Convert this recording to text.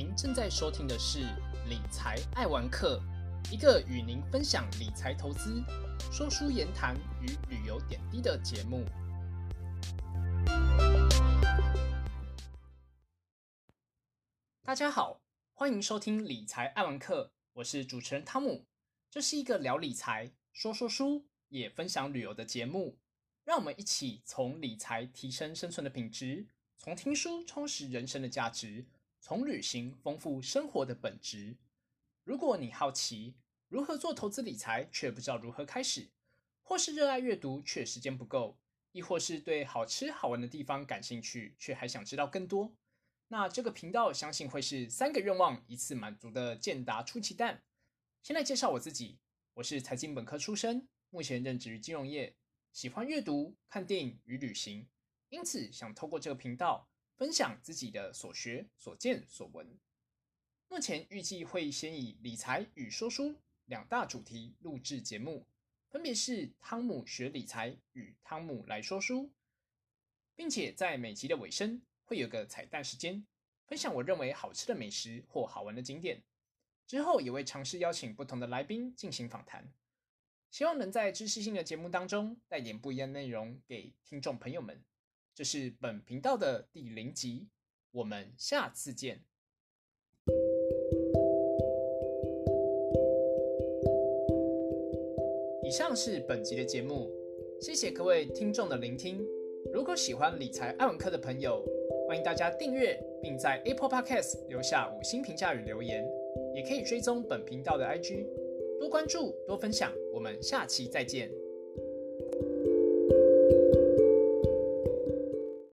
您正在收听的是理财爱玩客，一个与您分享理财投资、说书言谈与旅游点滴的节目。大家好，欢迎收听理财爱玩客，我是主持人汤姆。这是一个聊理财、说说书，也分享旅游的节目。让我们一起从理财提升生存的品质，从听书充实人生的价值，从旅行丰富生活的本质。如果你好奇如何做投资理财，却不知道如何开始，或是热爱阅读却时间不够，亦或是对好吃好玩的地方感兴趣，却还想知道更多，那这个频道相信会是三个愿望一次满足的健达出奇蛋。先来介绍我自己，我是财经本科出身，目前任职于金融业。喜欢阅读、看电影与旅行，因此想透过这个频道分享自己的所学、所见、所闻。目前预计会先以理财与说书两大主题录制节目，分别是汤姆学理财与汤姆来说书，并且在每集的尾声会有个彩蛋时间，分享我认为好吃的美食或好玩的景点。之后也会尝试邀请不同的来宾进行访谈。希望能在知识性的节目当中带点不一样内容给听众朋友们。这是本频道的第零集，我们下次见。以上是本集的节目，谢谢各位听众的聆听。如果喜欢理财爱文课的朋友，欢迎大家订阅，并在 Apple Podcast 留下五星评价与留言，也可以追踪本频道的 IG。多关注，多分享，我们下期再见。